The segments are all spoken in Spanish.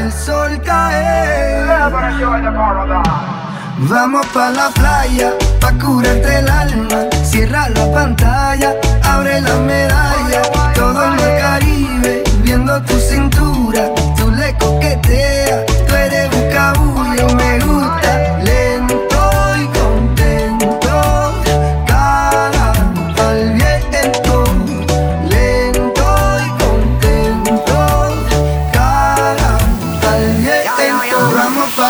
el sol caer. Vamos pa' la playa, pa' curarte el alma. Cierra la pantalla, abre la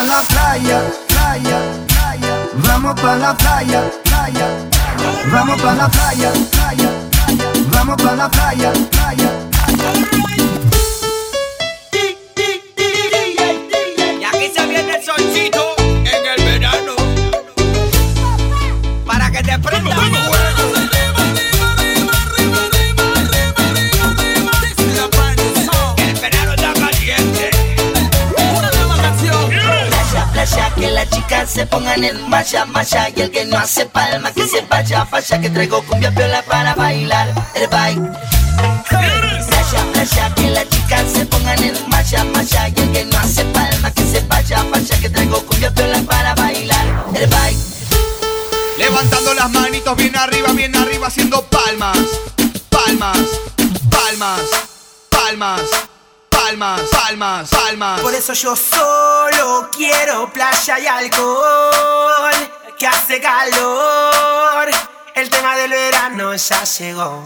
pa' la playa, playa, playa. Vamos pa' la playa, playa. Vamos pa' la playa, playa, playa. Vamos pa' la playa, playa. Y que las chicas se pongan en marcha, marcha Y el que no hace palma, que se vaya, falla Que traigo cumbia piola para bailar el baile Playa, playa, que las chicas se pongan en marcha, marcha Y el que no hace palma, que se vaya, falla Que traigo cumbia piola para bailar el baile Levantando las manitos bien arriba, bien arriba, haciendo palmas. Palmas, palmas, palmas, palmas, palmas, palmas. Por eso yo solo quiero playa y alcohol, que hace calor. El tema del verano ya llegó.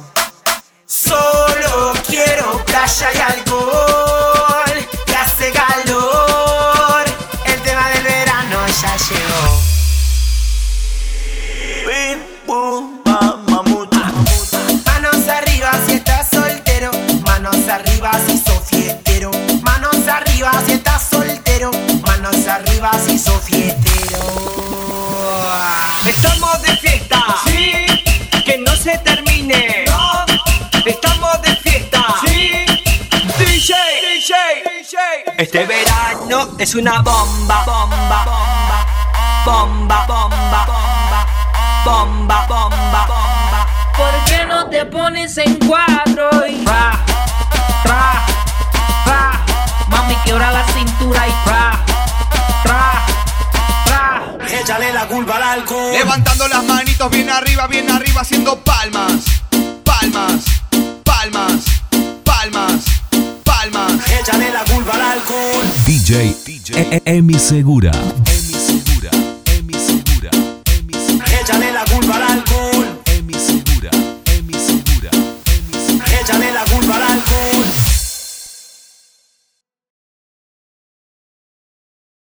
Solo quiero playa y alcohol, sos fiestero. Estamos de fiesta. Sí. Que no se termine. No. Estamos de fiesta. Sí. DJ, DJ, DJ. Este verano es una bomba, bomba, bomba, bomba, bomba, bomba, bomba, bomba, bomba. ¿Por qué no te pones en cuatro y ra, ra, ra? Mami, quebra la cintura y ra, Levantando las manitos bien arriba, bien arriba, haciendo palmas, palmas, palmas, palmas, palmas. Échale la culpa al alcohol. DJ, E- E- Emi Segura.